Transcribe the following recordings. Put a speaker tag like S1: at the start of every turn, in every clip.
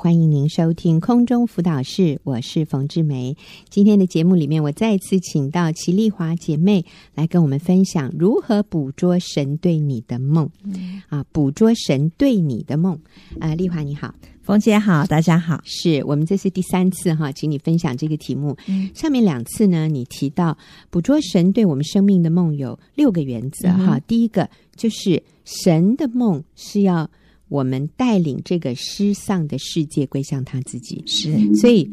S1: 欢迎您收听空中辅导室，我是冯志梅。今天的节目里面，我再次请到齐丽华姐妹来跟我们分享如何捕捉神对你的梦。嗯、啊，捕捉神对你的梦。啊，丽华你好，
S2: 冯姐好，大家好。
S1: 是我们这是第三次哈，请你分享这个题目。嗯、上面两次呢，你提到捕捉神对我们生命的梦有六个原则哈。嗯、第一个就是神的梦是要。我们带领这个失丧的世界归向他自己，
S2: 是，
S1: 所以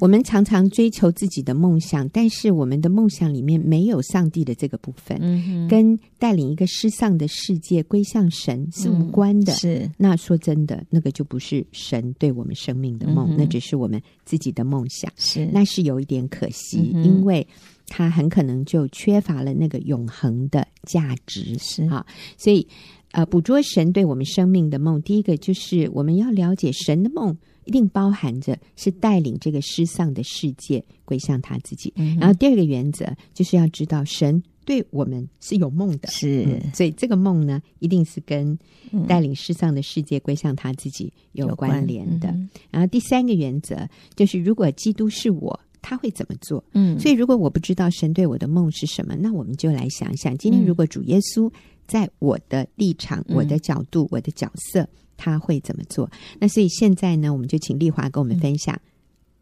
S1: 我们常常追求自己的梦想，但是我们的梦想里面没有上帝的这个部分，嗯，跟带领一个失丧的世界归向神是无关的。
S2: 嗯、是，
S1: 那说真的，那个就不是神对我们生命的梦，嗯、那只是我们自己的梦想。
S2: 是，
S1: 那是有一点可惜，
S2: 嗯、
S1: 因为他很可能就缺乏了那个永恒的价值。
S2: 是
S1: 啊，所以。呃，捕捉神对我们生命的梦，第一个就是我们要了解神的梦，一定包含着是带领这个失丧的世界归向他自己。嗯、然后第二个原则就是要知道神对我们是有梦的，
S2: 是、
S1: 嗯，所以这个梦呢，一定是跟带领失丧的世界归向他自己有关。联的。嗯、然后第三个原则就是，如果基督是我，他会怎么做？嗯，所以如果我不知道神对我的梦是什么，那我们就来想想，今天如果主耶稣。在我的立场、我的角度、嗯、我的角色，他会怎么做？那所以现在呢，我们就请丽华跟我们分享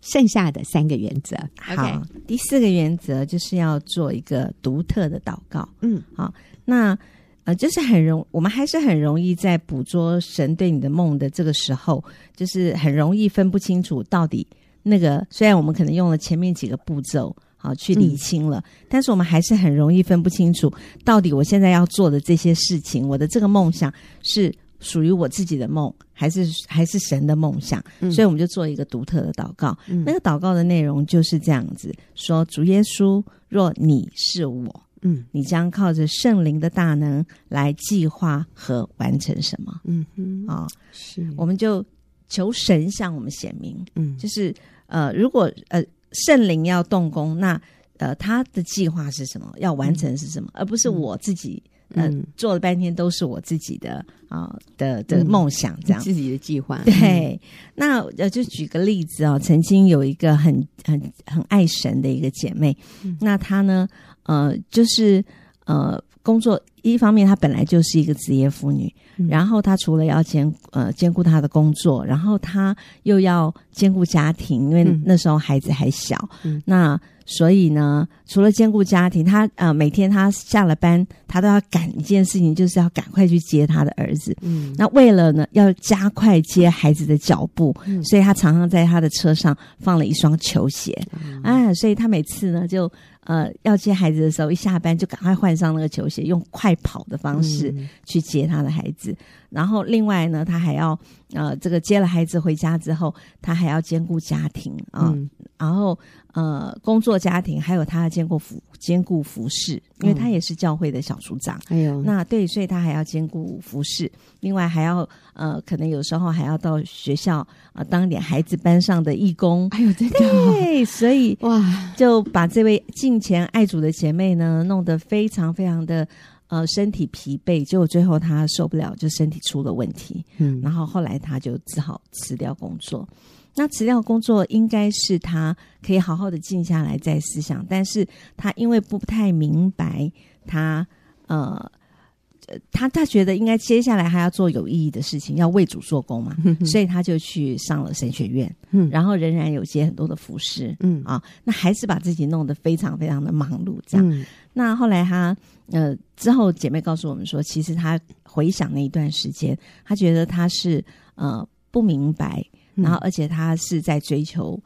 S1: 剩下的三个原则。
S2: 好.第四个原则就是要做一个独特的祷告。嗯，好，那呃，就是很容，我们还是很容易在捕捉神对你的梦的这个时候，就是很容易分不清楚到底那个。虽然我们可能用了前面几个步骤。好，去理清了，嗯、但是我们还是很容易分不清楚，到底我现在要做的这些事情，我的这个梦想是属于我自己的梦，还是还是神的梦想？嗯、所以我们就做一个独特的祷告。嗯、那个祷告的内容就是这样子：说，主耶稣，若你是我，嗯，你将靠着圣灵的大能来计划和完成什么？嗯哼，啊、哦，是，我们就求神向我们显明。嗯，就是呃，如果呃。圣灵要动工，那呃，他的计划是什么？要完成是什么？嗯、而不是我自己，嗯、呃，做了半天都是我自己的啊、呃、的的梦想，这样、嗯、自己的计划。对，嗯、那呃，就举个例子啊、哦，曾经有一个很很很爱神的一个姐妹，嗯、那她呢，呃，就是呃，工作一方面她本来就是一个职业妇女。然后她除了要兼呃兼顾她的工作，然后她又要兼顾家庭，因为那时候孩子还小。嗯、那所以呢，除了兼顾家庭，他呃每天他下了班，他都要赶一件事情，就是要赶快去接他的儿子。嗯，那为了呢要加快接孩子的脚步，嗯、所以他常常在他的车上放了一双球鞋。嗯、啊，所以他每次呢就。呃，要接孩子的时候，一下班就赶快换上那个球鞋，用快跑的方式去接他的孩子。嗯、然后另外呢，他还要呃，这个接了孩子回家之后，他还要兼顾家庭啊。呃嗯然后，呃，工作、家庭，还有他要兼顾服兼顾服饰，因为他也是教会的小组长。哎呦，那对，所以他还要兼顾服饰，另外还要呃，可能有时候还要到学校啊、呃，当点孩子班上的义工。哎呦，真的，对，所以哇，就把这位敬虔爱主的姐妹呢，弄得非常非常的呃身体疲惫，结果最后她受不了，就身体出了问题。嗯，然后后来她就只好辞掉工作。那辞掉工作应该是他可以好好的静下来再思想，但是他因为不太明白他呃，他他觉得应该接下来还要做有意义的事情，要为主做工嘛，嗯、所以他就去上了神学院，嗯，然后仍然有些很多的服饰，嗯啊，那还是把自己弄得非常非常的忙碌，这样。嗯、那后来他呃之后姐妹告诉我们说，其实他回想那一段时间，他觉得他是呃不明白。然后，而且他是在追求，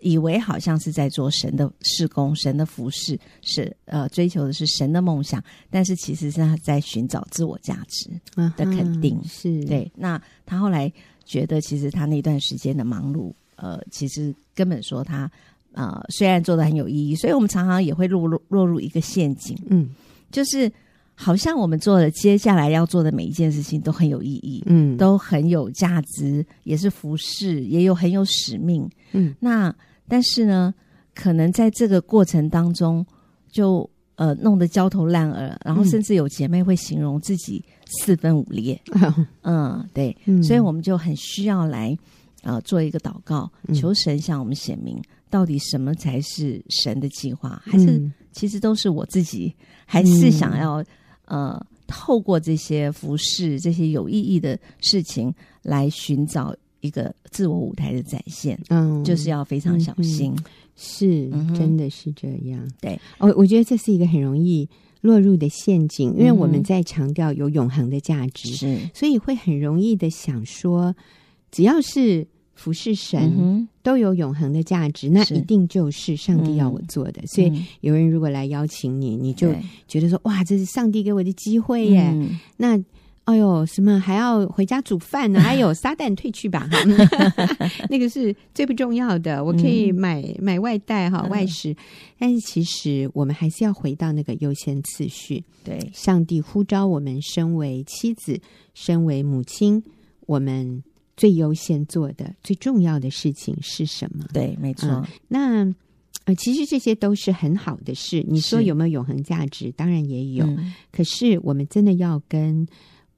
S2: 以为好像是在做神的事工、神的服饰，是呃追求的是神的梦想，但是其实是他在寻找自我价值的肯定。啊、是对。那他后来觉得，其实他那段时间的忙碌，呃，其实根本说他呃虽然做的很有意义，所以我们常常也会落入落入一个陷阱，嗯，就是。好像我们做的接下来要做的每一件事情都很有意义，嗯，都很有价值，也是服侍，也有很有使命，嗯。那但是呢，可能在这个过程当中就，就呃弄得焦头烂额，然后甚至有姐妹会形容自己四分五裂，嗯，嗯，对，嗯，所以我们就很需要来呃做一个祷告，求神向我们显明，到底什么才是神的计划，还是其实都是我自己，还是想要呃透过这些服饰、这些有意义的事情来寻找一个自我舞台的展现。嗯，就是要非常小心，
S1: 是，真的是这样。
S2: 对，
S1: 我我觉得这是一个很容易。落入的陷阱，因为我们在强调有永恒的价值，是，所以会很容易的想说，只要是服侍神，都有永恒的价值，那一定就是上帝要我做的。所以有人如果来邀请你，你就觉得说，哇，这是上帝给我的机会耶，那。哎呦，什么还要回家煮饭呢？还有撒旦退去吧，那个是最不重要的。我可以买、嗯、买外带哈，外食。但是其实我们还是要回到那个优先次序。
S2: 对，
S1: 上帝呼召我们，身为妻子，身为母亲，我们最优先做的、最重要的事情是什么？
S2: 对，没错。
S1: 嗯、那呃，其实这些都是很好的事。你说有没有永恒价值？当然也有。嗯、可是我们真的要跟。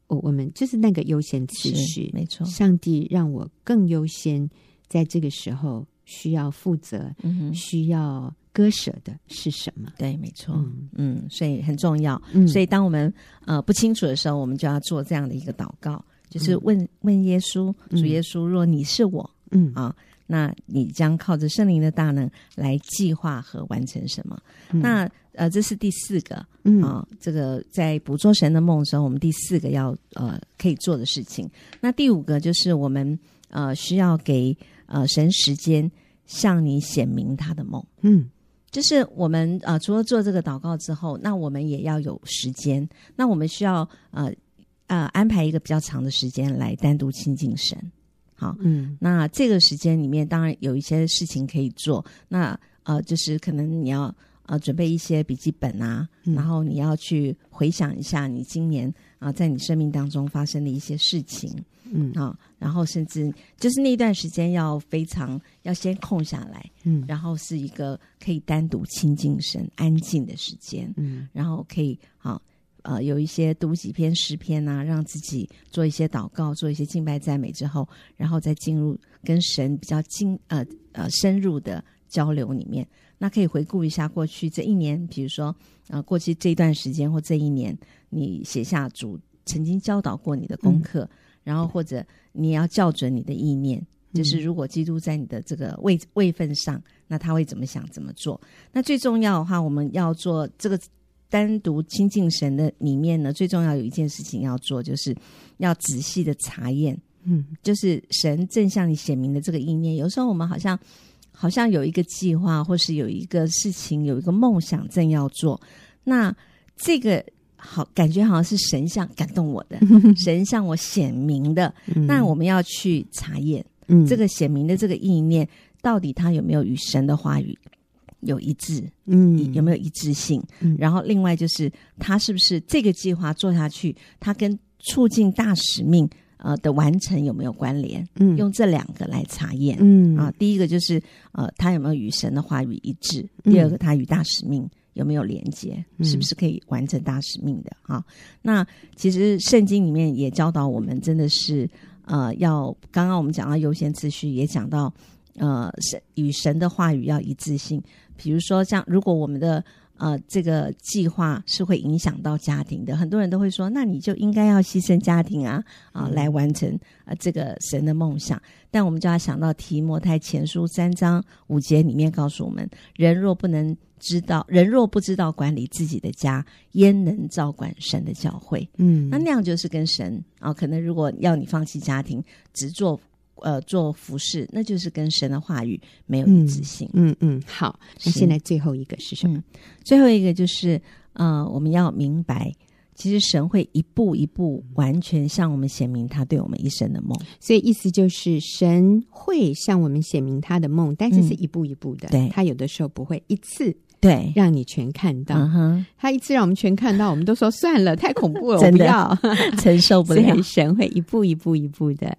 S1: 我我们就是那个优先次序，
S2: 没错。
S1: 上帝让我更优先，在这个时候需要负责，嗯、需要割舍的是什么？
S2: 对，没错。嗯，嗯，所以很重要。嗯、所以当我们呃不清楚的时候，我们就要做这样的一个祷告，就是问、嗯、问耶稣，主耶稣，若你是我，嗯啊。那你将靠着圣灵的大能来计划和完成什么？嗯、那呃，这是第四个，嗯啊，这个在捕捉神的梦的时候，我们第四个要呃可以做的事情。那第五个就是我们呃需要给呃神时间向你显明他的梦。嗯，就是我们呃除了做这个祷告之后，那我们也要有时间。那我们需要呃呃安排一个比较长的时间来单独亲近神。好，嗯，那这个时间里面当然有一些事情可以做。那呃，就是可能你要呃准备一些笔记本啊，嗯、然后你要去回想一下你今年啊、呃、在你生命当中发生的一些事情，嗯啊，然后甚至就是那段时间要非常要先空下来，嗯，然后是一个可以单独亲近神、安静的时间，嗯，然后可以好。呃，有一些读几篇诗篇啊，让自己做一些祷告，做一些敬拜赞美之后，然后再进入跟神比较精呃呃深入的交流里面。那可以回顾一下过去这一年，比如说呃过去这一段时间或这一年，你写下主曾经教导过你的功课，嗯、然后或者你要校准你的意念，就是如果基督在你的这个位位份上，那他会怎么想怎么做？那最重要的话，我们要做这个。单独亲近神的里面呢，最重要有一件事情要做，就是要仔细的查验。嗯，就是神正向你显明的这个意念。有时候我们好像好像有一个计划，或是有一个事情，有一个梦想正要做。那这个好感觉好像是神像感动我的，神向我显明的。嗯、那我们要去查验，嗯，这个显明的这个意念到底它有没有与神的话语有一致，嗯，有没有一致性？嗯，然后另外就是，他是不是这个计划做下去，他跟促进大使命呃的完成有没有关联？嗯，用这两个来查验，嗯啊，第一个就是呃，他有没有与神的话语一致？第二个，他与大使命有没有连接？嗯，是不是可以完成大使命的？啊，那其实圣经里面也教导我们，真的是呃，要刚刚我们讲到优先次序，也讲到呃神与神的话语要一致性。比如说，像如果我们的呃这个计划是会影响到家庭的，很多人都会说，那你就应该要牺牲家庭啊啊，来完成啊、呃、这个神的梦想。但我们就要想到提摩太前书三章五节里面告诉我们：人若不能知道，人若不知道管理自己的家，焉能照管神的教会？嗯，那那样就是跟神啊，可能如果要你放弃家庭，只做。呃，做服饰，那就是跟神的话语没有一致性。
S1: 嗯嗯，好，那现在最后一个是什么？
S2: 嗯，最后一个就是，呃，我们要明白，其实神会一步一步完全向我们显明他对我们一生的梦。
S1: 所以意思就是，神会向我们显明他的梦，但是是一步一步的。
S2: 嗯，对，
S1: 他有的时候不会一次
S2: 对
S1: 让你全看到。
S2: 嗯，
S1: 他一次让我们全看到，我们都说算了，太恐怖了，不要，
S2: 承受不了。
S1: 所以神会一步一步一步的。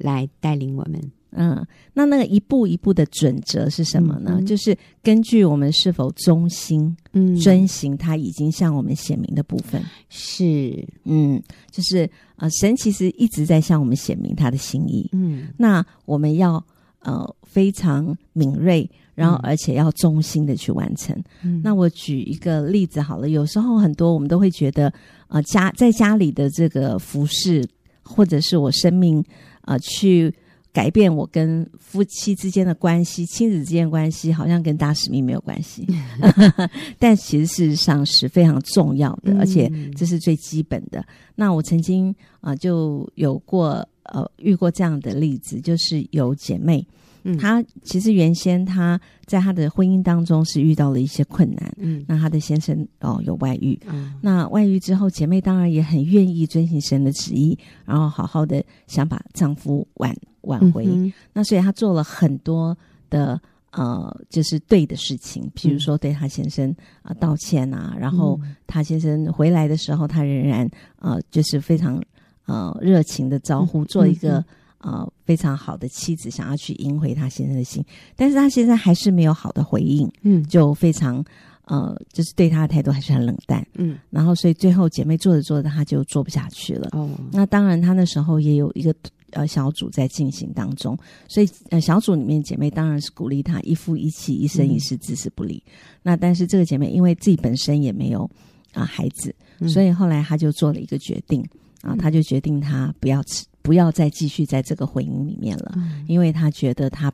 S1: 来带领我们。
S2: 嗯，那那个一步一步的准则是什么呢？就是根据我们是否忠心、嗯，遵行他已经向我们显明的部分。
S1: 是，
S2: 嗯，就是呃，神其实一直在向我们显明他的心意。嗯，那我们要呃非常敏锐，然后而且要忠心的去完成。嗯，那我举一个例子好了，有时候很多我们都会觉得，呃，家在家里的这个服饰，或者是我生命呃去。改变我跟夫妻之间的关系、亲子之间的关系，好像跟大使命没有关系，但其实事实上是非常重要的，而且这是最基本的。那我曾经啊、呃、就有过呃遇过这样的例子，就是有姐妹。嗯，她其实原先她在她的婚姻当中是遇到了一些困难，嗯，那她的先生哦有外遇，嗯，那外遇之后，姐妹当然也很愿意遵循神的旨意，然后好好的想把丈夫挽挽回，嗯，那所以她做了很多的呃，就是对的事情，譬如说对她先生啊、呃、道歉啊，然后她先生回来的时候，她仍然呃就是非常呃热情的招呼，做一个。呃，非常好的妻子想要去赢回他先生的心，但是他现在还是没有好的回应，嗯，就非常呃，就是对他的态度还是很冷淡，嗯，然后所以最后姐妹做着做着，他就做不下去了，哦，那当然他那时候也有一个呃小组在进行当中，所以呃小组里面姐妹当然是鼓励他一夫一妻一生一世至死不离，嗯，那但是这个姐妹因为自己本身也没有啊，呃，孩子，嗯，所以后来他就做了一个决定啊，他就决定他不要吃。不要再继续在这个婚姻里面了，嗯、因为他觉得他，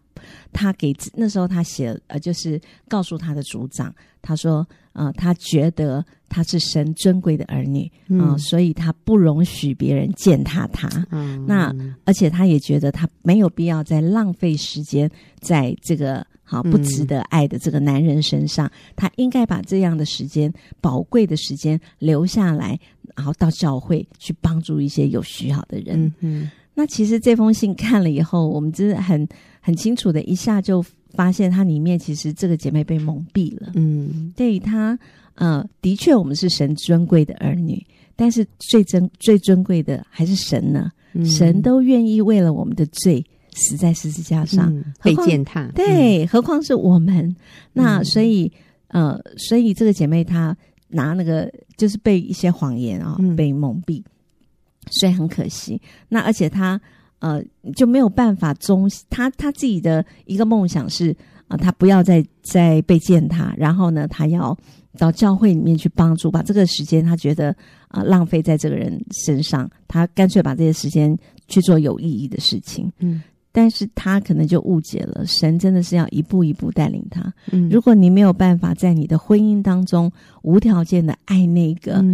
S2: 他给那时候他写呃，就是告诉他的组长，他说，呃，他觉得他是神尊贵的儿女啊、呃，所以他不容许别人践踏他。嗯，那而且他也觉得他没有必要再浪费时间在这个好不值得爱的这个男人身上，嗯、他应该把这样的时间宝贵的时间留下来。然后到教会去帮助一些有需要的人。嗯嗯，那其实这封信看了以后，我们真的很很清楚的，一下就发现它里面其实这个姐妹被蒙蔽了。嗯，对她，呃，的确我们是神尊贵的儿女，但是最珍最尊贵的还是神呢。嗯、神都愿意为了我们的罪死在十字架上，
S1: 嗯、被践踏。
S2: 对，嗯、何况是我们。那所以，呃，所以这个姐妹她。拿那个就是被一些谎言啊、哦、被蒙蔽，嗯、所以很可惜。那而且他呃就没有办法忠，他他自己的一个梦想是啊、呃，他不要再再被践踏，然后呢，他要到教会里面去帮助，把这个时间他觉得啊、呃、浪费在这个人身上，他干脆把这些时间去做有意义的事情。嗯。但是他可能就误解了，神真的是要一步一步带领他。嗯，如果你没有办法在你的婚姻当中无条件的爱那个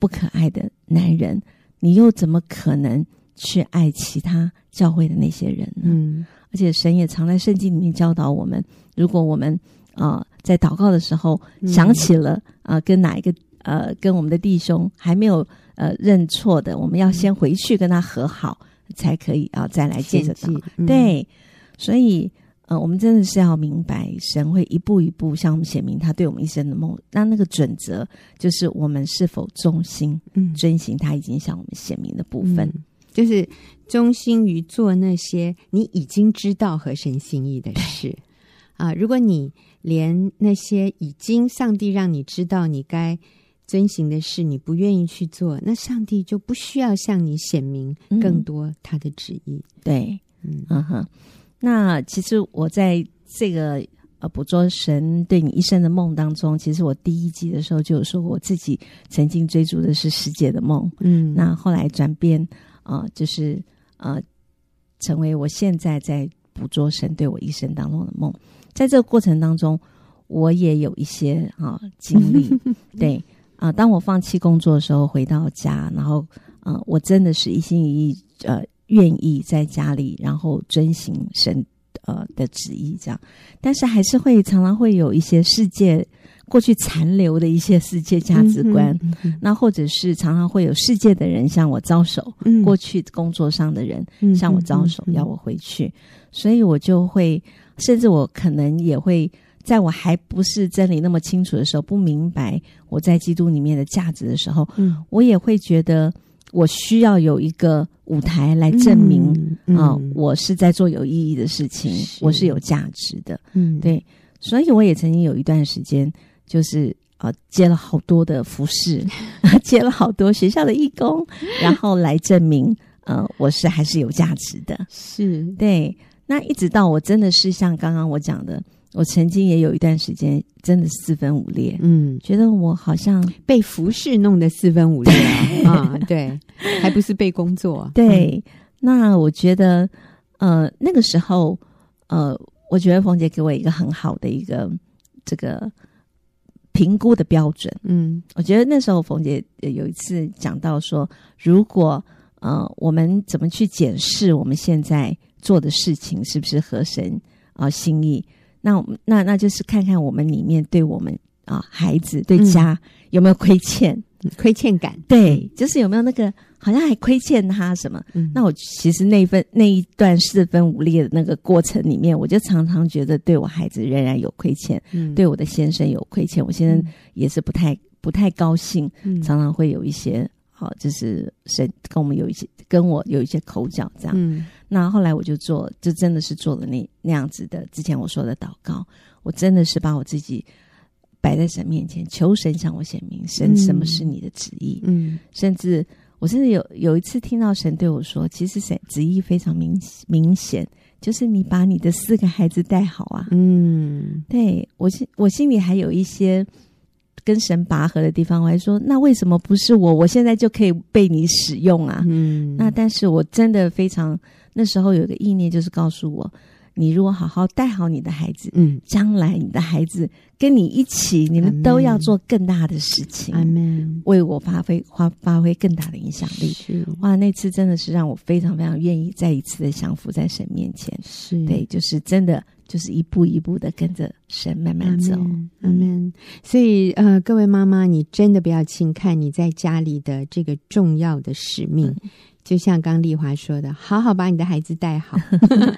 S2: 不可爱的男人，嗯，你又怎么可能去爱其他教会的那些人呢？嗯，而且神也常在圣经里面教导我们，如果我们啊，呃，在祷告的时候想起了啊，呃，跟哪一个呃跟我们的弟兄还没有呃认错的，我们要先回去跟他和好。才可以啊，再来接着祷。嗯、对，所以呃，我们真的是要明白，神会一步一步向我们显明他对我们一生的梦。那那个准则就是我们是否忠心，嗯，遵行他已经向我们显明的部分，
S1: 嗯、就是忠心于做那些你已经知道和神心意的事啊。如果你连那些已经上帝让你知道你该。遵行的事你不愿意去做，那上帝就不需要向你显明更多他的旨意。
S2: 嗯、对，嗯嗯哼。那其实我在这个呃捕捉神对你一生的梦当中，其实我第一季的时候就有说过，我自己曾经追逐的是世界的梦，嗯，那后来转变啊、呃，就是呃，成为我现在在捕捉神对我一生当中的梦。在这个过程当中，我也有一些啊、呃、经历，对。啊、呃，当我放弃工作的时候，回到家，然后，呃，我真的是一心一意，呃，愿意在家里，然后遵行神呃的旨意，这样。但是还是会常常会有一些世界过去残留的一些世界价值观，嗯嗯、那或者是常常会有世界的人向我招手，嗯、过去工作上的人向我招手，要我回去，所以我就会，甚至我可能也会。在我还不是真理那么清楚的时候，不明白我在基督里面的价值的时候，嗯，我也会觉得我需要有一个舞台来证明啊、嗯呃，我是在做有意义的事情，是我是有价值的。嗯，对，所以我也曾经有一段时间，就是呃，接了好多的服饰，接了好多学校的义工，然后来证明，呃，我是还是有价值的。
S1: 是
S2: 对，那一直到我真的是像刚刚我讲的。我曾经也有一段时间，真的四分五裂，嗯，觉得我好像
S1: 被服饰弄得四分五裂啊，对，还不是被工作，
S2: 对。嗯、那我觉得，呃，那个时候，呃，我觉得冯姐给我一个很好的一个这个评估的标准，嗯，我觉得那时候冯姐有一次讲到说，如果呃，我们怎么去检视我们现在做的事情是不是合神啊、呃、心意？那我们那那就是看看我们里面对我们啊孩子对家有没有亏欠，
S1: 嗯、亏欠感，
S2: 对，就是有没有那个好像还亏欠他什么？嗯、那我其实那一份那一段四分五裂的那个过程里面，我就常常觉得对我孩子仍然有亏欠，嗯、对我的先生有亏欠，我先生也是不太不太高兴，嗯、常常会有一些好、啊，就是谁跟我们有一些跟我有一些口角这样。嗯那后来我就做，就真的是做了那那样子的。之前我说的祷告，我真的是把我自己摆在神面前，求神向我显明神什么是你的旨意。嗯，甚至我甚至有有一次听到神对我说，其实神旨意非常明明显，就是你把你的四个孩子带好啊。嗯，对，我心我心里还有一些跟神拔河的地方，我还说，那为什么不是我？我现在就可以被你使用啊？嗯，那但是我真的非常。那时候有一个意念，就是告诉我，你如果好好带好你的孩子，嗯，将来你的孩子跟你一起，你们都要做更大的事情，阿门，为我发挥发发挥更大的影响力。是哇，那次真的是让我非常非常愿意再一次的降服在神面前。是对，就是真的就是一步一步的跟着神慢慢走，
S1: 阿门。所以呃，各位妈妈，你真的不要轻看你在家里的这个重要的使命。嗯就像刚丽华说的，好好把你的孩子带好，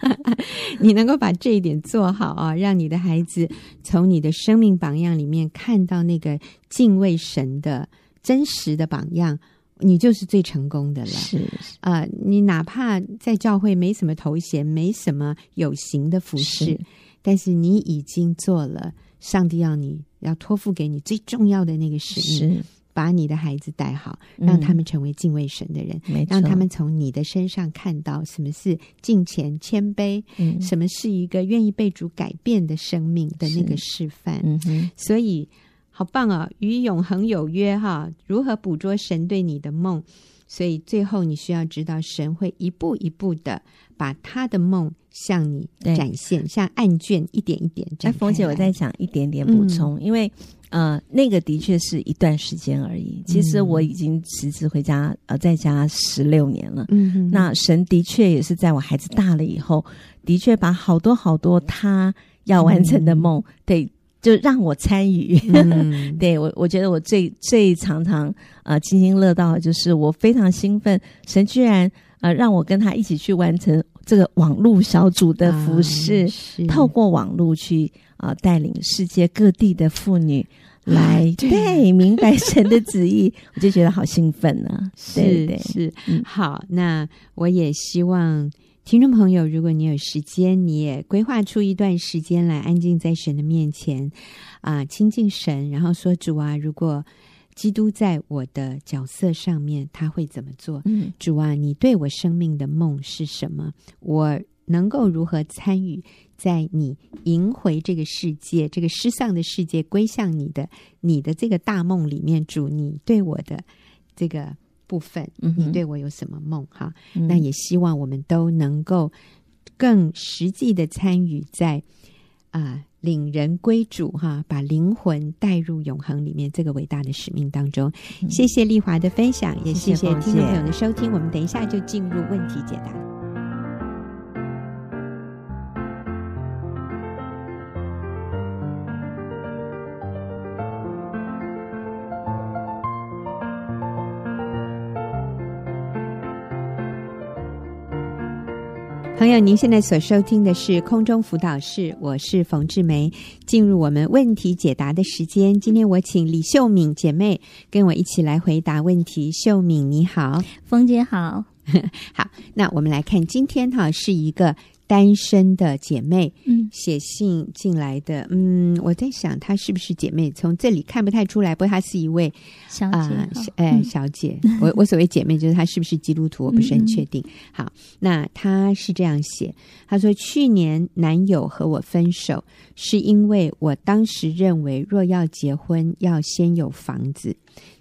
S1: 你能够把这一点做好啊，让你的孩子从你的生命榜样里面看到那个敬畏神的真实的榜样，你就是最成功的了。是啊，呃，你哪怕在教会没什么头衔，没什么有形的服饰，是但是你已经做了上帝要你要托付给你最重要的那个使命。把你的孩子带好，让他们成为敬畏神的人，嗯、让他们从你的身上看到什么是敬虔谦卑，嗯、什么是一个愿意被主改变的生命的那个示范。嗯、所以好棒啊！与永恒有约哈，如何捕捉神对你的梦？所以最后你需要知道，神会一步一步的把他的梦向你展现，像案卷一点一点展开。
S2: 哎，冯姐，我在想一点点补充，嗯、因为。呃，那个的确是一段时间而已。其实我已经辞职回家，呃，在家十六年了。嗯哼，那神的确也是在我孩子大了以后，的确把好多好多他要完成的梦，嗯、对，就让我参与。嗯、对我，我觉得我最最常常呃津津乐道的就是我非常兴奋，神居然呃让我跟他一起去完成这个网络小组的服饰，啊、透过网络去。啊！带领世界各地的妇女来 对，对明白神的旨意，我就觉得好兴奋呢、啊。是是，嗯、
S1: 好，那我也希望听众朋友，如果你有时间，你也规划出一段时间来安静在神的面前啊，亲近神，然后说主啊，如果基督在我的角色上面，他会怎么做？嗯，主啊，你对我生命的梦是什么？我能够如何参与？在你赢回这个世界，这个失丧的世界归向你的，你的这个大梦里面，主你对我的这个部分，嗯、你对我有什么梦？哈，嗯、那也希望我们都能够更实际的参与在啊、呃，领人归主哈，把灵魂带入永恒里面这个伟大的使命当中。嗯、谢谢丽华的分享，也谢谢听众朋友的收听。我们等一下就进入问题解答。朋友，您现在所收听的是空中辅导室，我是冯志梅。进入我们问题解答的时间，今天我请李秀敏姐妹跟我一起来回答问题。秀敏你好，
S3: 冯姐好，
S1: 好。那我们来看今天哈是一个。单身的姐妹，嗯，写信进来的，嗯，我在想她是不是姐妹？从这里看不太出来，不过她是一位
S3: 小姐，
S1: 哎、小姐。嗯、我 我所谓姐妹，就是她是不是基督徒，我不是很确定。嗯、好，那她是这样写，她说去年男友和我分手，是因为我当时认为若要结婚，要先有房子，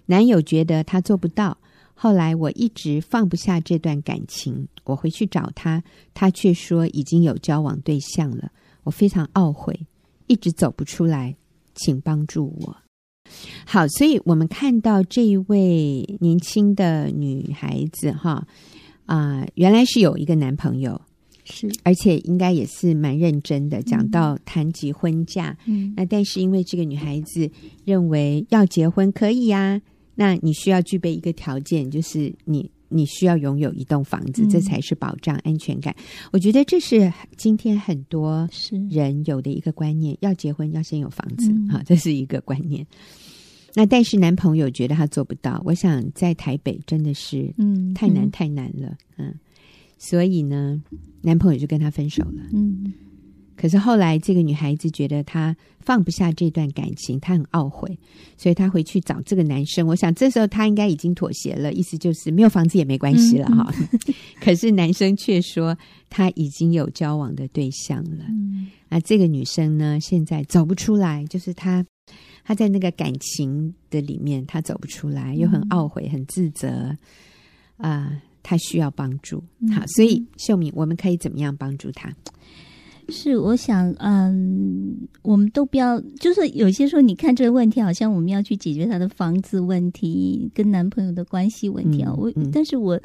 S1: 男友觉得他做不到。后来我一直放不下这段感情，我回去找他，他却说已经有交往对象了。我非常懊悔，一直走不出来，请帮助我。好，所以我们看到这一位年轻的女孩子，哈啊，原来是有一个男朋友，
S3: 是，
S1: 而且应该也是蛮认真的，讲到谈及婚嫁，
S3: 嗯，
S1: 那但是因为这个女孩子认为要结婚可以呀。那你需要具备一个条件，就是你你需要拥有一栋房子，这才是保障安全感。嗯、我觉得这是今天很多人有的一个观念：要结婚要先有房子，好、嗯，这是一个观念。那但是男朋友觉得他做不到，我想在台北真的是嗯太难太难了，嗯，嗯，所以呢，男朋友就跟他分手了，
S3: 嗯。
S1: 可是后来，这个女孩子觉得她放不下这段感情，她很懊悔，所以她回去找这个男生。我想这时候她应该已经妥协了，意思就是没有房子也没关系了哈。嗯嗯、可是男生却说他已经有交往的对象了。
S3: 嗯、
S1: 啊，这个女生呢，现在走不出来，就是她她在那个感情的里面，她走不出来，又很懊悔，很自责啊，她、呃、需要帮助。好，所以秀敏，我们可以怎么样帮助她？
S3: 是，我想，嗯，我们都不要，就是有些时候，你看这个问题，好像我们要去解决他的房子问题，跟男朋友的关系问题啊。我、但是我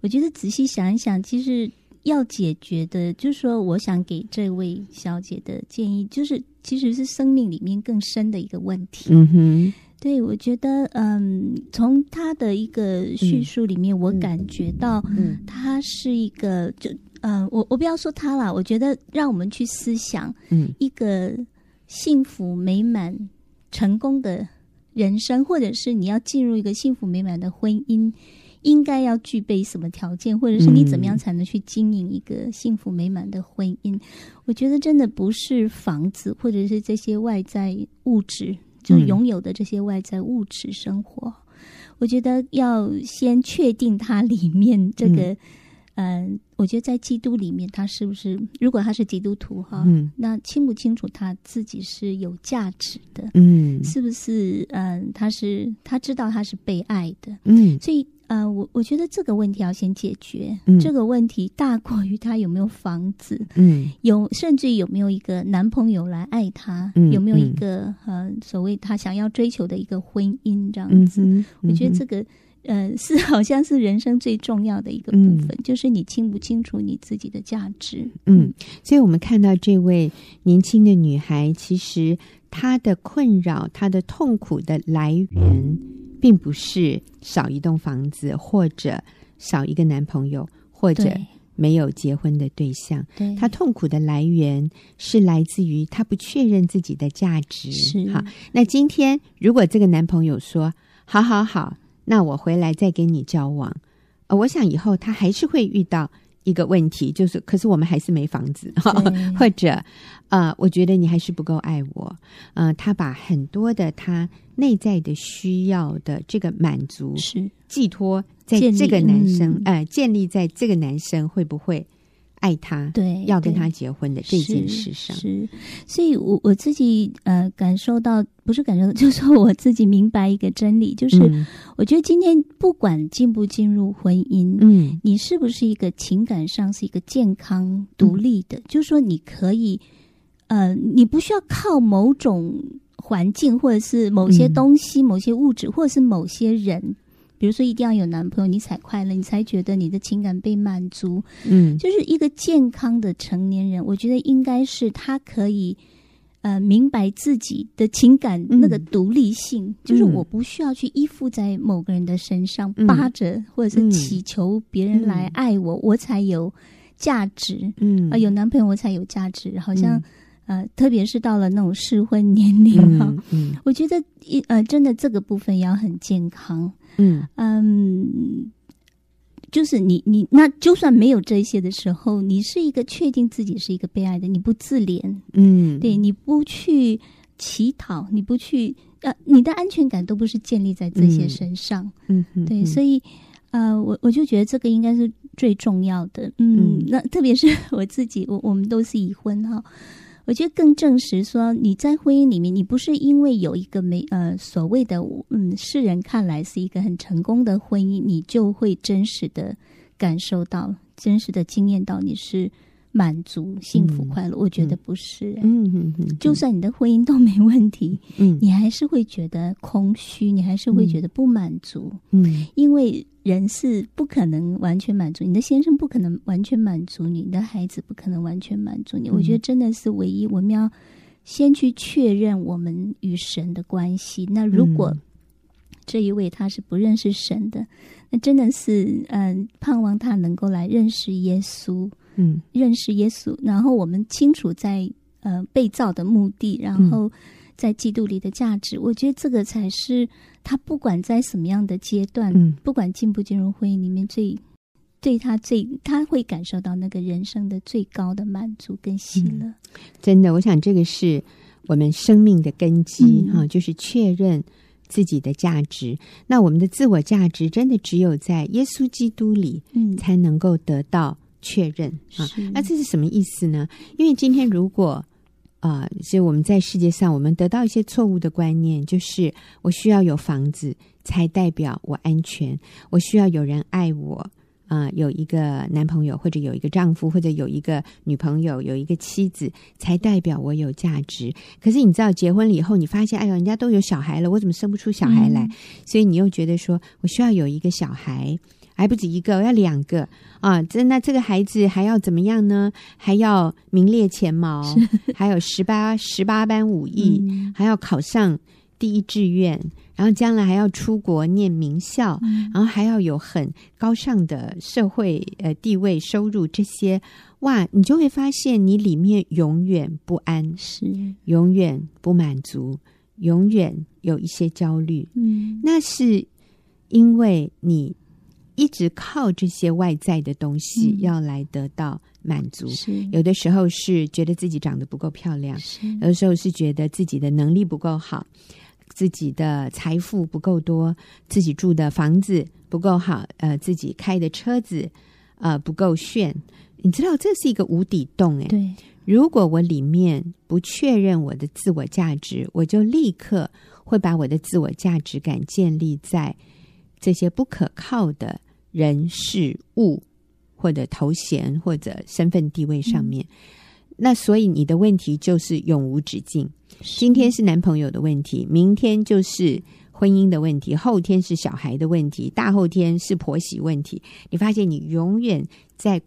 S3: 我觉得仔细想一想，其实要解决的，就是说，我想给这位小姐的建议，就是其实是生命里面更深的一个问题。
S1: 嗯哼，
S3: 对，我觉得，嗯，从他的一个叙述里面，我感觉到，嗯，他是一个就。嗯、呃，我我不要说他了，我觉得让我们去思想，嗯，一个幸福美满、成功的人生，或者是你要进入一个幸福美满的婚姻，应该要具备什么条件，或者是你怎么样才能去经营一个幸福美满的婚姻？嗯、我觉得真的不是房子，或者是这些外在物质，就拥有的这些外在物质生活。嗯、我觉得要先确定它里面这个。嗯嗯，我觉得在基督里面，他是不是如果他是基督徒哈，嗯，那清不清楚他自己是有价值的，
S1: 嗯，
S3: 是不是？嗯，他是他知道他是被爱的，
S1: 嗯，
S3: 所以呃，我我觉得这个问题要先解决，
S1: 嗯，
S3: 这个问题大过于他有没有房子，
S1: 嗯，
S3: 有甚至有没有一个男朋友来爱他，嗯，有没有一个呃所谓他想要追求的一个婚姻这样子，
S1: 嗯，
S3: 我觉得这个。呃，是好像是人生最重要的一个部分，嗯、就是你清不清楚你自己的价值。
S1: 嗯，所以我们看到这位年轻的女孩，其实她的困扰、她的痛苦的来源，并不是少一栋房子，或者少一个男朋友，或者没有结婚的对象。
S3: 对，
S1: 她痛苦的来源是来自于她不确认自己的价值。
S3: 是
S1: 好，那今天如果这个男朋友说：“好好好。”那我回来再跟你交往，呃，我想以后他还是会遇到一个问题，就是可是我们还是没房子，
S3: 对。
S1: 或者，呃，我觉得你还是不够爱我，呃，他把很多的他内在的需要的这个满足
S3: 是。
S1: 寄托在这个男生，
S3: 嗯、
S1: 呃，建立在这个男生会不会？爱他，
S3: 对，
S1: 要跟他结婚的这件事上，
S3: 是，是，所以我我自己呃感受到，不是感受到，就是说我自己明白一个真理，就是、嗯、我觉得今天不管进不进入婚姻，
S1: 嗯，
S3: 你是不是一个情感上是一个健康独立的，嗯、就是说你可以，呃，你不需要靠某种环境，或者是某些东西、嗯、某些物质，或者是某些人。比如说，一定要有男朋友，你才快乐，你才觉得你的情感被满足。
S1: 嗯，
S3: 就是一个健康的成年人，我觉得应该是他可以呃明白自己的情感那个独立性，嗯、就是我不需要去依附在某个人的身上，嗯、扒着或者是祈求别人来爱我，嗯、我才有价值，嗯，呃，有男朋友我才有价值，好像。嗯呃，特别是到了那种适婚年龄哈，嗯嗯、我觉得一呃，真的这个部分要很健康，嗯。嗯，就是你你那就算没有这些的时候，你是一个确定自己是一个被爱的，你不自怜，嗯，对，你不去乞讨，你不去呃，你的安全感都不是建立在这些身上，嗯，嗯对，所以呃，我我就觉得这个应该是最重要的，嗯，嗯。那特别是我自己，我我们都是已婚哈。我觉得更证实说，你在婚姻里面，你不是因为有一个没呃所谓的嗯世人看来是一个很成功的婚姻，你就会真实的感受到、真实的经验到你是满足、幸福、快乐。嗯、我觉得不是、欸，嗯嗯嗯，就算你的婚姻都没问题，嗯，你还是会觉得空虚，你还是会觉得不满足，嗯，因为。人是不可能完全满足你的，先生不可能完全满足你，你的孩子不可能完全满足你。嗯、我觉得真的是唯一，我们要先去确认我们与神的关系。那如果这一位他是不认识神的，那真的是嗯，盼望他能够来认识耶稣，嗯，认识耶稣，然后我们清楚在呃被造的目的，然后。在基督里的价值，我觉得这个才是他不管在什么样的阶段，嗯、不管进不进入婚姻里面最，对他最他会感受到那个人生的最高的满足跟喜乐。嗯、
S1: 真的，我想这个是我们生命的根基哈、就是确认自己的价值。那我们的自我价值真的只有在耶稣基督里，嗯，才能够得到确认、嗯、啊。那这是什么意思呢？因为今天如果啊、呃，所以我们在世界上，我们得到一些错误的观念，就是我需要有房子才代表我安全，我需要有人爱我，啊、呃，有一个男朋友或者有一个丈夫或者有一个女朋友，有一个妻子才代表我有价值。可是你知道，结婚了以后，你发现，哎呦，人家都有小孩了，我怎么生不出小孩来？嗯、所以你又觉得说我需要有一个小孩。还不止一个，我要两个啊！这那这个孩子还要怎么样呢？还要名列前茅，是还有十八十八般武艺，嗯、还要考上第一志愿，然后将来还要出国念名校，嗯、然后还要有很高尚的社会呃地位、收入这些，哇！你就会发现你里面永远不安，是永远不满足，永远有一些焦虑。嗯，那是因为你。一直靠这些外在的东西要来得到满足，嗯、有的时候是觉得自己长得不够漂亮，有的时候是觉得自己的能力不够好，自己的财富不够多，自己住的房子不够好，呃，自己开的车子呃不够炫。你知道这是一个无底洞诶。对，如果我里面不确认我的自我价值，我就立刻会把我的自我价值感建立在这些不可靠的。人事物或者头衔或者身份地位上面，嗯、那所以你的问题就是永无止境。今天是男朋友的问题，明天就是婚姻的问题，后天是小孩的问题，大后天是婆媳问题。你发现你永远在。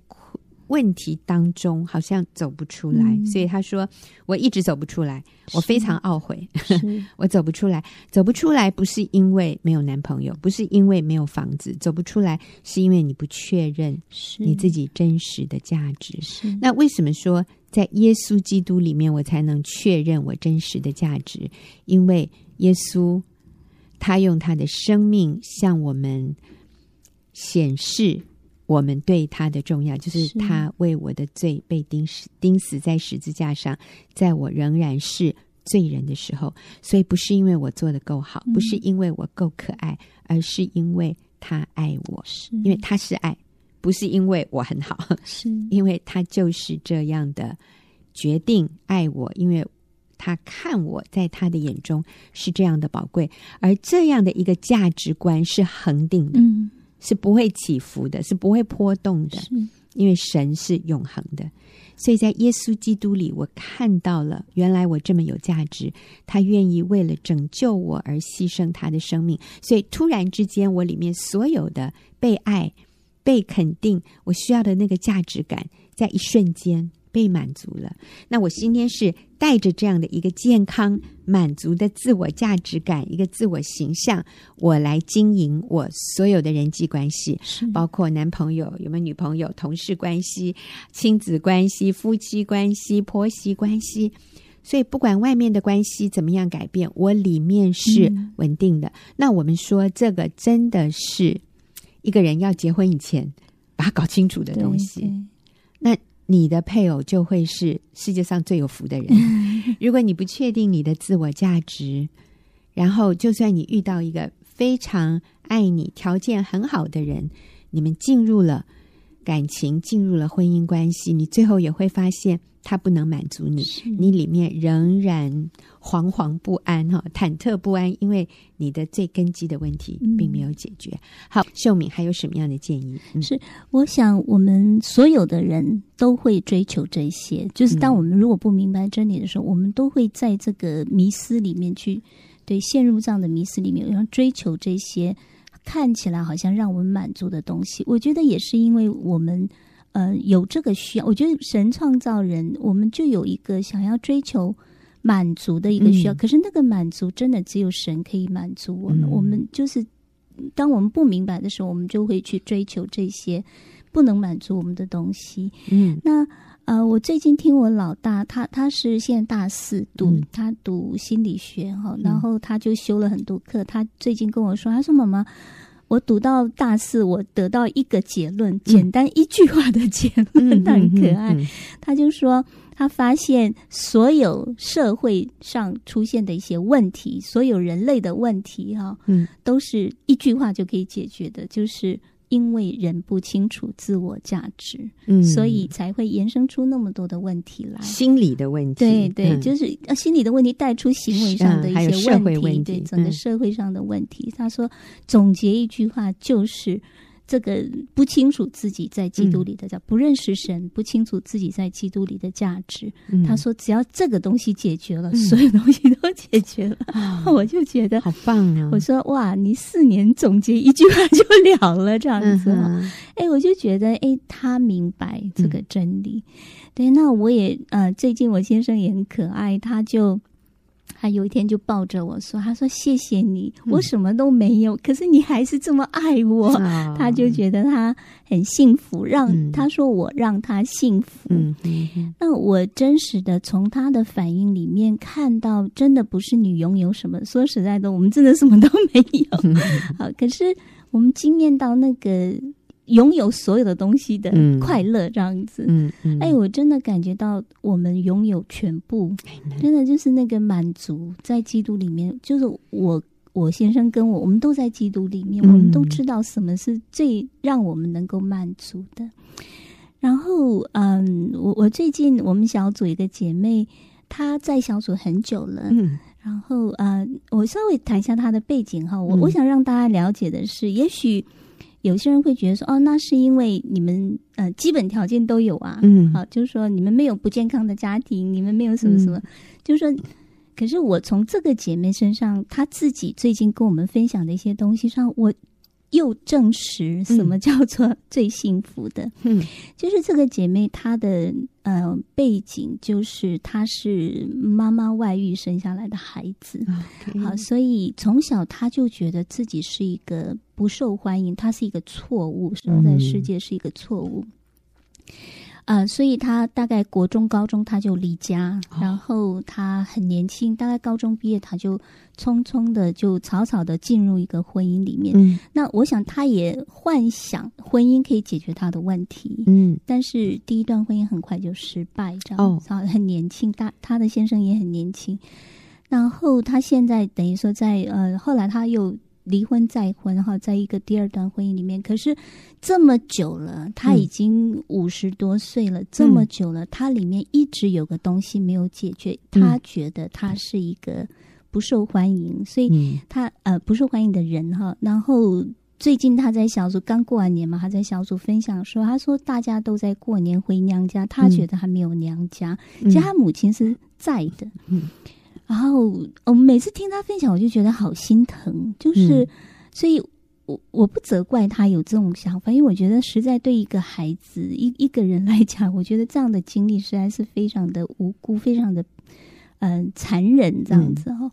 S1: 问题当中好像走不出来，嗯、所以他说我一直走不出来，我非常懊悔，我走不出来，走不出来不是因为没有男朋友，不是因为没有房子，走不出来是因为你不确认你自己真实的价值。是那为什么说在耶稣基督里面我才能确认我真实的价值？因为耶稣他用他的生命向我们显示。我们对他的重要，就是。他为我的罪被钉死，钉死在十字架上，在我仍然是罪人的时候，所以不是因为我做的够好，不是因为我够可爱，嗯、而是因为他爱我，是。因为他是爱，不是因为我很好，是。因为他就是这样的决定爱我，因为他看我在他的眼中是这样的宝贵，而这样的一个价值观是恒定的。嗯是不会起伏的，是不会波动的，因为神是永恒的。所以在耶稣基督里，我看到了原来我这么有价值，他愿意为了拯救我而牺牲他的生命。所以突然之间，我里面所有的被爱、被肯定，我需要的那个价值感，在一瞬间被满足了。那我今天是带着这样的一个健康、满足的自我价值感，一个自我形象，我来经营我所有的人际关系，包括男朋友有没有女朋友、同事关系、亲子关系、夫妻关系、婆媳关系。所以，不管外面的关系怎么样改变，我里面是稳定的。嗯、那我们说，这个真的是一个人要结婚以前把它搞清楚的东西。那你的配偶就会是世界上最有福的人。如果你不确定你的自我价值，然后就算你遇到一个非常爱你、条件很好的人，你们进入了感情，进入了婚姻关系，你最后也会发现。他不能满足你，你里面仍然惶惶不安哈，忐忑不安，因为你的最根基的问题并没有解决。嗯、好，秀敏还有什么样的建议？嗯、
S3: 是，我想我们所有的人都会追求这些，就是当我们如果不明白真理的时候，嗯、我们都会在这个迷思里面去，对，陷入这样的迷思里面，然后追求这些看起来好像让我们满足的东西。我觉得也是因为我们。呃，有这个需要，我觉得神创造人，我们就有一个想要追求满足的一个需要。嗯、可是那个满足真的只有神可以满足我们。嗯、我们就是当我们不明白的时候，我们就会去追求这些不能满足我们的东西。嗯，那呃，我最近听我老大，他他是现在大四读，嗯、他读心理学哈，然后他就修了很多课。他最近跟我说，他说妈妈。我读到大四，我得到一个结论，简单一句话的结论，他、嗯、很可爱。他就说，他发现所有社会上出现的一些问题，所有人类的问题，哈，嗯，都是一句话就可以解决的，就是。因为人不清楚自我价值，嗯，所以才会延伸出那么多的问题来。
S1: 心理的问题，
S3: 对对，嗯、就是心理的问题带出行为上的一些问题，嗯、问题对整个社会上的问题。嗯、他说，总结一句话就是。这个不清楚自己在基督里的叫、嗯、不认识神，不清楚自己在基督里的价值。嗯、他说，只要这个东西解决了，嗯、所有东西都解决了。哦、我就觉得
S1: 好棒啊！
S3: 我说哇，你四年总结一句话就了了，这样子。哎、我就觉得哎，他明白这个真理。嗯、对，那我也呃，最近我先生也很可爱，他就。他有一天就抱着我说：“他说谢谢你，我什么都没有，嗯、可是你还是这么爱我。哦”他就觉得他很幸福，让、嗯、他说我让他幸福。那我真实的从他的反应里面看到，真的不是你拥有什么。说实在的，我们真的什么都没有。嗯、好，可是我们惊艳到那个。拥有所有的东西的快乐，这样子，嗯嗯，哎，我真的感觉到我们拥有全部，真的就是那个满足，在基督里面，就是我我先生跟我，我们都在基督里面，我们都知道什么是最让我们能够满足的。然后，嗯，我我最近我们小组一个姐妹，她在小组很久了，嗯，然后呃，我稍微谈一下她的背景哈，我我想让大家了解的是，也许。有些人会觉得说，哦，那是因为你们呃基本条件都有啊，嗯，好，就是说你们没有不健康的家庭，你们没有什么什么，嗯、就是说，可是我从这个姐妹身上，她自己最近跟我们分享的一些东西上，我。又证实什么叫做最幸福的？嗯，就是这个姐妹她的呃背景，就是她是妈妈外遇生下来的孩子。好，所以从小她就觉得自己是一个不受欢迎，他是一个错误，生在世界是一个错误。嗯呃，所以他大概国中、高中他就离家，哦、然后他很年轻，大概高中毕业他就匆匆的就草草的进入一个婚姻里面。嗯，那我想他也幻想婚姻可以解决他的问题。嗯，但是第一段婚姻很快就失败，这样子，哦、很年轻，大他的先生也很年轻，然后他现在等于说在呃，后来他又。离婚再婚，然后在一个第二段婚姻里面，可是这么久了，他已经五十多岁了，嗯、这么久了，他里面一直有个东西没有解决，嗯、他觉得他是一个不受欢迎，嗯、所以他呃不受欢迎的人哈。然后最近他在小组刚过完年嘛，他在小组分享说，他说大家都在过年回娘家，他觉得他没有娘家，嗯、其实他母亲是在的。嗯然后我每次听他分享，我就觉得好心疼。就是，嗯、所以我我不责怪他有这种想法，因为我觉得实在对一个孩子一一个人来讲，我觉得这样的经历实在是非常的无辜，非常的嗯、呃、残忍这样子哈。嗯、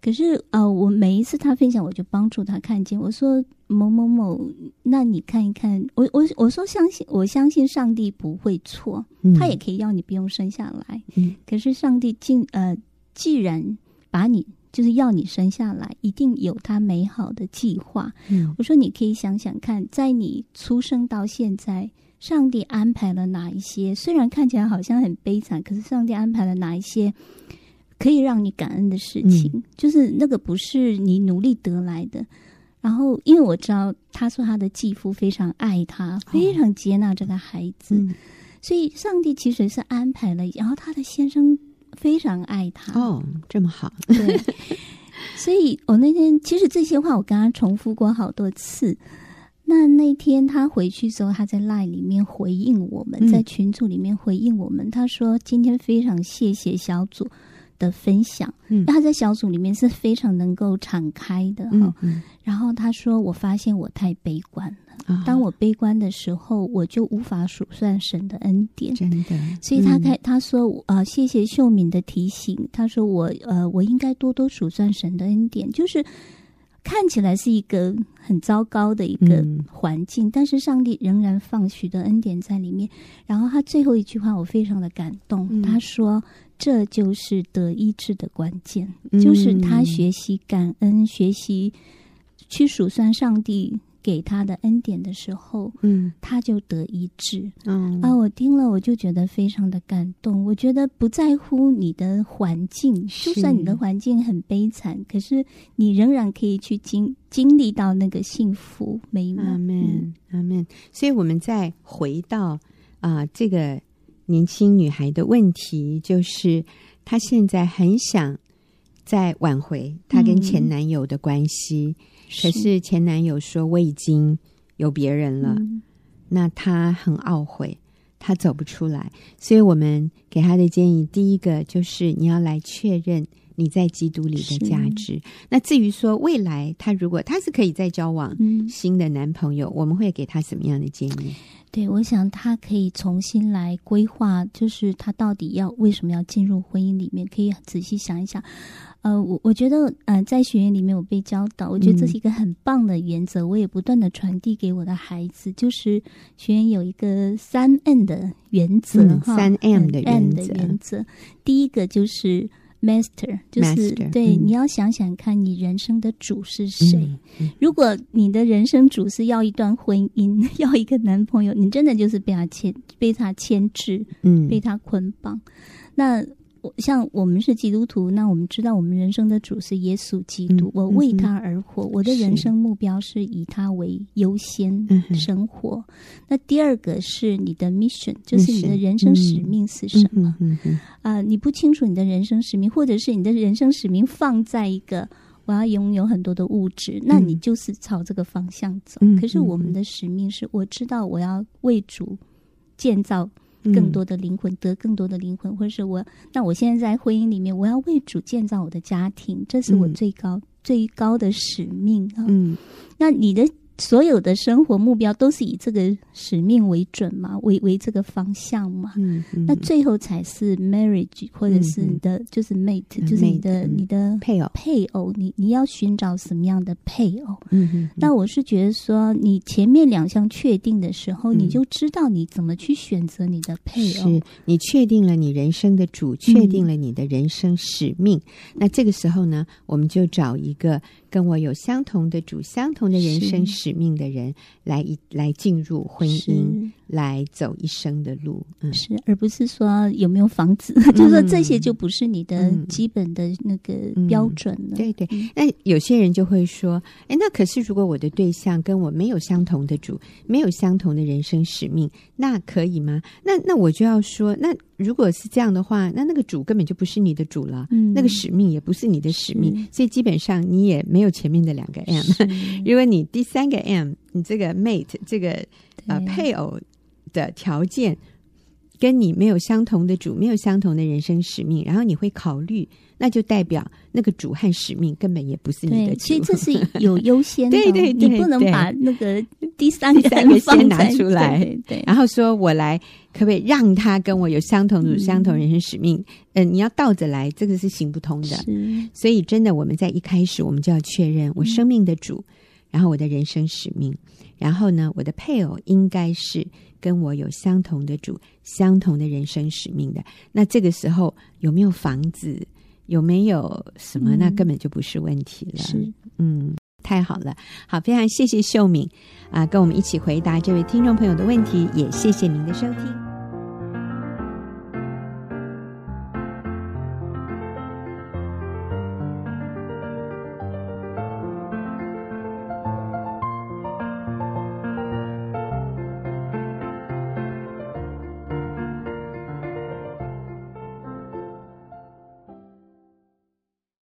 S3: 可是啊、呃，我每一次他分享，我就帮助他看见。我说某某某，那你看一看，我我我说相信，我相信上帝不会错，嗯、他也可以要你不用生下来。嗯、可是上帝竟呃，既然把你。就是要你生下来，一定有他美好的计划。嗯，我说你可以想想看，在你出生到现在，上帝安排了哪一些？虽然看起来好像很悲惨，可是上帝安排了哪一些可以让你感恩的事情？嗯，就是那个不是你努力得来的。然后，因为我知道他说他的继父非常爱他，非常接纳这个孩子，哦，所以上帝其实是安排了。然后他的先生。非常爱他
S1: 哦，这么好。
S3: 对，所以我那天其实这些话我跟他重复过好多次。那那天他回去之后，他在 LINE 里面回应我们，在群组里面回应我们，嗯、他说今天非常谢谢小组的分享。嗯，他在小组里面是非常能够敞开的哈。嗯嗯、然后他说，我发现我太悲观了。当我悲观的时候，我就无法数算神的恩典。
S1: 真的，
S3: 所以他开他说呃，谢谢秀敏的提醒。他说我呃，我应该多多数算神的恩典。就是看起来是一个很糟糕的一个环境，嗯、但是上帝仍然放许的恩典在里面。然后他最后一句话我非常的感动，嗯、他说这就是得医治的关键，嗯、就是他学习感恩，学习去数算上帝。给他的恩典的时候，嗯，他就得医治。嗯啊，我听了我就觉得非常的感动。我觉得不在乎你的环境，就算你的环境很悲惨，可是你仍然可以去经经历到那个幸福美满。阿
S1: 门，阿门。所以，我们再回到啊、呃，这个年轻女孩的问题，就是她现在很想再挽回她跟前男友的关系。嗯可是前男友说，我已经有别人了，嗯、那她很懊悔，他走不出来。所以我们给他的建议，第一个就是你要来确认你在基督里的价值。那至于说未来他如果他是可以再交往新的男朋友，嗯、我们会给他什么样的建议？
S3: 对，我想他可以重新来规划，就是他到底要为什么要进入婚姻里面，可以仔细想一想。呃，我我觉得，呃，在学院里面我被教导，我觉得这是一个很棒的原则，嗯、我也不断的传递给我的孩子，就是学院有一个三 N 的原则，哈、嗯，
S1: 三 M 的原则，
S3: 的原则，第一个就是 Master，就是 Master，对，嗯、你要想想看你人生的主是谁。嗯嗯、如果你的人生主是要一段婚姻，要一个男朋友，你真的就是被他牵，被他牵制，嗯，被他捆绑，那。像我们是基督徒，那我们知道我们人生的主是耶稣基督。嗯、我为他而活，嗯、我的人生目标是以他为优先生活。是那第二个是你的 mission，就是你的人生使命是什么？啊、你不清楚你的人生使命，或者是你的人生使命放在一个我要拥有很多的物质，那你就是朝这个方向走。嗯、可是我们的使命是，我知道我要为主建造。更多的灵魂，嗯、得更多的灵魂，或者是我，那我现在在婚姻里面，我要为主建造我的家庭，这是我最高、嗯、最高的使命啊。嗯，那你的。所有的生活目标都是以这个使命为准嘛，为为这个方向嘛。嗯，嗯，那最后才是 marriage，或者是你的、嗯、就是 mate，、嗯、就是你的、嗯、你的配偶配偶。你你要寻找什么样的配偶？嗯嗯。那我是觉得说，你前面两项确定的时候，嗯、你就知道你怎么去选择你的配偶。
S1: 是你确定了你人生的主，确定了你的人生使命。嗯、那这个时候呢，我们就找一个。跟我有相同的主、相同的人生使命的人来一来进入婚姻，是来走一生的路，嗯，
S3: 是，而不是说有没有房子，嗯、就是说这些就不是你的基本的那个标准了。
S1: 对对，那有些人就会说，哎，那可是如果我的对象跟我没有相同的主，没有相同的人生使命，那可以吗？那那我就要说，那。如果是这样的话，那那个主根本就不是你的主了，嗯、那个使命也不是你的使命，所以基本上你也没有前面的两个 M。是。如果你第三个 M，你这个 mate 这个对。呃配偶的条件跟你没有相同的主，没有相同的人生使命，然后你会考虑，那就代表那个主和使命根本也不是你的主。
S3: 其实这是有优先的，
S1: 对对对，
S3: 你不能把那个第三个
S1: 第三个先拿出
S3: 来，对，对，
S1: 然后说我来，可不可以让他跟我有相同主、相同人生使命？嗯、呃，你要倒着来，这个是行不通的。所以真的，我们在一开始我们就要确认我生命的主，嗯、然后我的人生使命，然后呢，我的配偶应该是。跟我有相同的主、相同的人生使命的，那这个时候有没有房子，有没有什么，嗯、那根本就不是问题了。
S3: 是，
S1: 嗯，太好了，好，非常谢谢秀敏啊，跟我们一起回答这位听众朋友的问题，也谢谢您的收听。